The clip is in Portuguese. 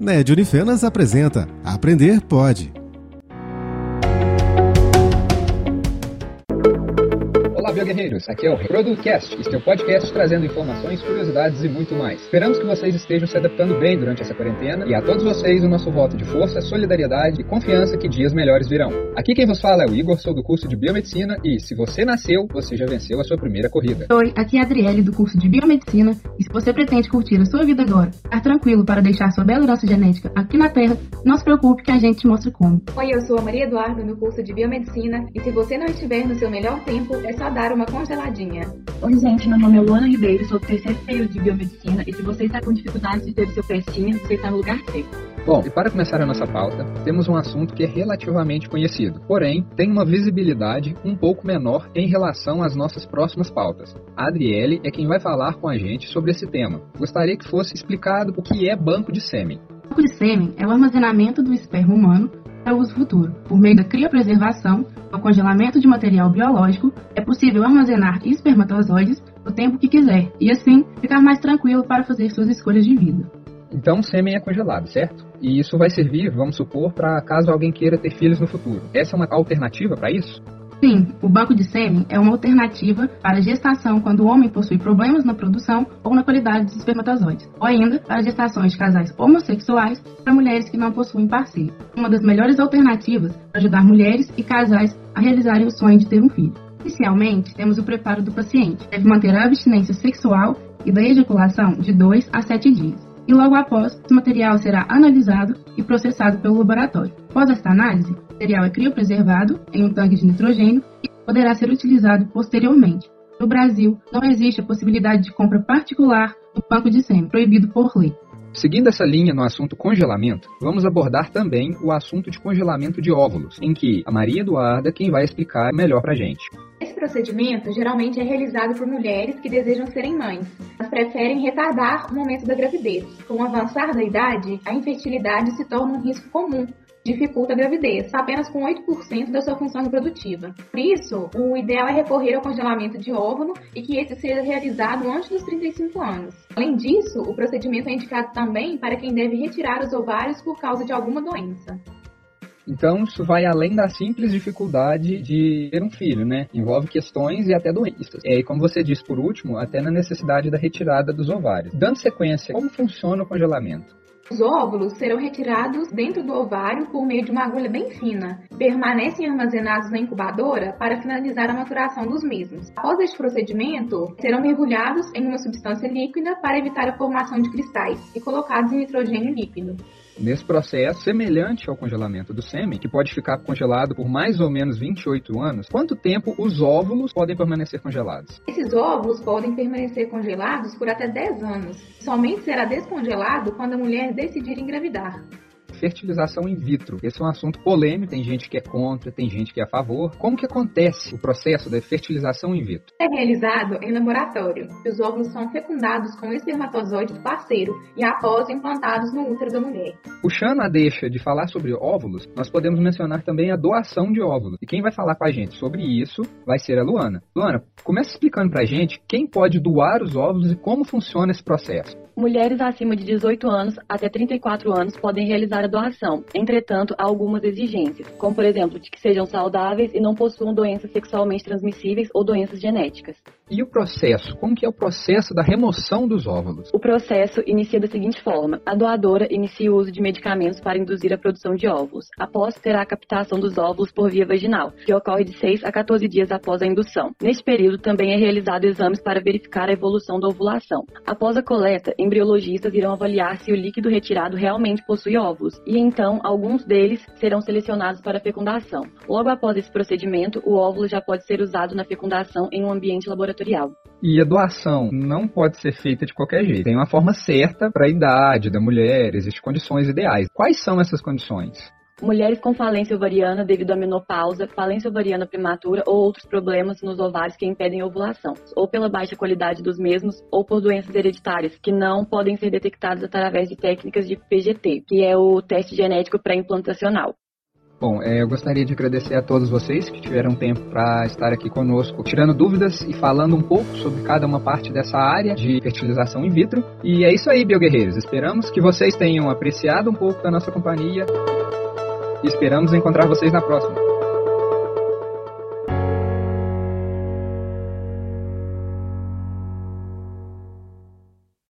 Ned Unifenas apresenta Aprender Pode. Guerreiros! Aqui é o Producast, este é o podcast trazendo informações, curiosidades e muito mais. Esperamos que vocês estejam se adaptando bem durante essa quarentena e a todos vocês o nosso voto de força, solidariedade e confiança que dias melhores virão. Aqui quem vos fala é o Igor, sou do curso de Biomedicina e se você nasceu, você já venceu a sua primeira corrida. Oi, aqui é a Adriele do curso de Biomedicina e se você pretende curtir a sua vida agora, estar tranquilo para deixar sua bela herança genética aqui na Terra, não se preocupe que a gente te mostra como. Oi, eu sou a Maria Eduarda no curso de Biomedicina e se você não estiver no seu melhor tempo, é só dar uma congeladinha. Oi, gente, meu nome é Luana Ribeiro, sou do terceiro período de Biomedicina e se você está com dificuldade de ter o seu pestinho, você está no lugar certo. Bom, e para começar a nossa pauta, temos um assunto que é relativamente conhecido, porém tem uma visibilidade um pouco menor em relação às nossas próximas pautas. A Adriele é quem vai falar com a gente sobre esse tema. Gostaria que fosse explicado o que é banco de sêmen. Banco de sêmen é o armazenamento do esperma humano para uso futuro. Por meio da criopreservação, ou congelamento de material biológico, é possível armazenar espermatozoides o tempo que quiser e assim ficar mais tranquilo para fazer suas escolhas de vida. Então, o sêmen é congelado, certo? E isso vai servir, vamos supor, para caso alguém queira ter filhos no futuro. Essa é uma alternativa para isso? Sim, o banco de sêmen é uma alternativa para gestação quando o homem possui problemas na produção ou na qualidade dos espermatozoides, ou ainda para gestações de casais homossexuais para mulheres que não possuem parceiro. Uma das melhores alternativas para ajudar mulheres e casais a realizarem o sonho de ter um filho. Inicialmente, temos o preparo do paciente. Deve manter a abstinência sexual e da ejaculação de 2 a 7 dias. E logo após, esse material será analisado e processado pelo laboratório. Após esta análise, o material é criopreservado em um tanque de nitrogênio e poderá ser utilizado posteriormente. No Brasil, não existe a possibilidade de compra particular do banco de sêmen, proibido por lei. Seguindo essa linha no assunto congelamento, vamos abordar também o assunto de congelamento de óvulos, em que a Maria Eduarda é quem vai explicar melhor pra gente. Procedimento geralmente é realizado por mulheres que desejam serem mães, mas preferem retardar o momento da gravidez. Com o avançar da idade, a infertilidade se torna um risco comum, dificulta a gravidez, apenas com 8% da sua função reprodutiva. Por isso, o ideal é recorrer ao congelamento de óvulo e que esse seja realizado antes dos 35 anos. Além disso, o procedimento é indicado também para quem deve retirar os ovários por causa de alguma doença. Então, isso vai além da simples dificuldade de ter um filho, né? Envolve questões e até doenças. E como você disse por último, até na necessidade da retirada dos ovários. Dando sequência, como funciona o congelamento? Os óvulos serão retirados dentro do ovário por meio de uma agulha bem fina. Permanecem armazenados na incubadora para finalizar a maturação dos mesmos. Após este procedimento, serão mergulhados em uma substância líquida para evitar a formação de cristais e colocados em nitrogênio líquido nesse processo semelhante ao congelamento do sêmen, que pode ficar congelado por mais ou menos 28 anos, quanto tempo os óvulos podem permanecer congelados? Esses óvulos podem permanecer congelados por até 10 anos. Somente será descongelado quando a mulher decidir engravidar fertilização in vitro. Esse é um assunto polêmico, tem gente que é contra, tem gente que é a favor. Como que acontece o processo da fertilização in vitro? É realizado em laboratório. Os óvulos são fecundados com espermatozoide parceiro e após implantados no útero da mulher. Puxando a deixa de falar sobre óvulos, nós podemos mencionar também a doação de óvulos. E quem vai falar com a gente sobre isso vai ser a Luana. Luana, começa explicando pra gente quem pode doar os óvulos e como funciona esse processo. Mulheres acima de 18 anos até 34 anos podem realizar a doação. Entretanto, há algumas exigências, como por exemplo, de que sejam saudáveis e não possuam doenças sexualmente transmissíveis ou doenças genéticas. E o processo? Como que é o processo da remoção dos óvulos? O processo inicia da seguinte forma: a doadora inicia o uso de medicamentos para induzir a produção de óvulos. Após, terá a captação dos óvulos por via vaginal, que ocorre de 6 a 14 dias após a indução. Neste período, também é realizado exames para verificar a evolução da ovulação. Após a coleta, embriologistas irão avaliar se o líquido retirado realmente possui óvulos, e então alguns deles serão selecionados para fecundação. Logo após esse procedimento, o óvulo já pode ser usado na fecundação em um ambiente laboratorial. E a doação não pode ser feita de qualquer jeito. Tem uma forma certa para a idade da mulher, existem condições ideais. Quais são essas condições? Mulheres com falência ovariana devido à menopausa, falência ovariana prematura ou outros problemas nos ovários que impedem ovulação, ou pela baixa qualidade dos mesmos, ou por doenças hereditárias que não podem ser detectadas através de técnicas de PGT, que é o teste genético pré-implantacional. Bom, é, eu gostaria de agradecer a todos vocês que tiveram tempo para estar aqui conosco, tirando dúvidas e falando um pouco sobre cada uma parte dessa área de fertilização in vitro. E é isso aí, bioguerreiros. Esperamos que vocês tenham apreciado um pouco da nossa companhia esperamos encontrar vocês na próxima.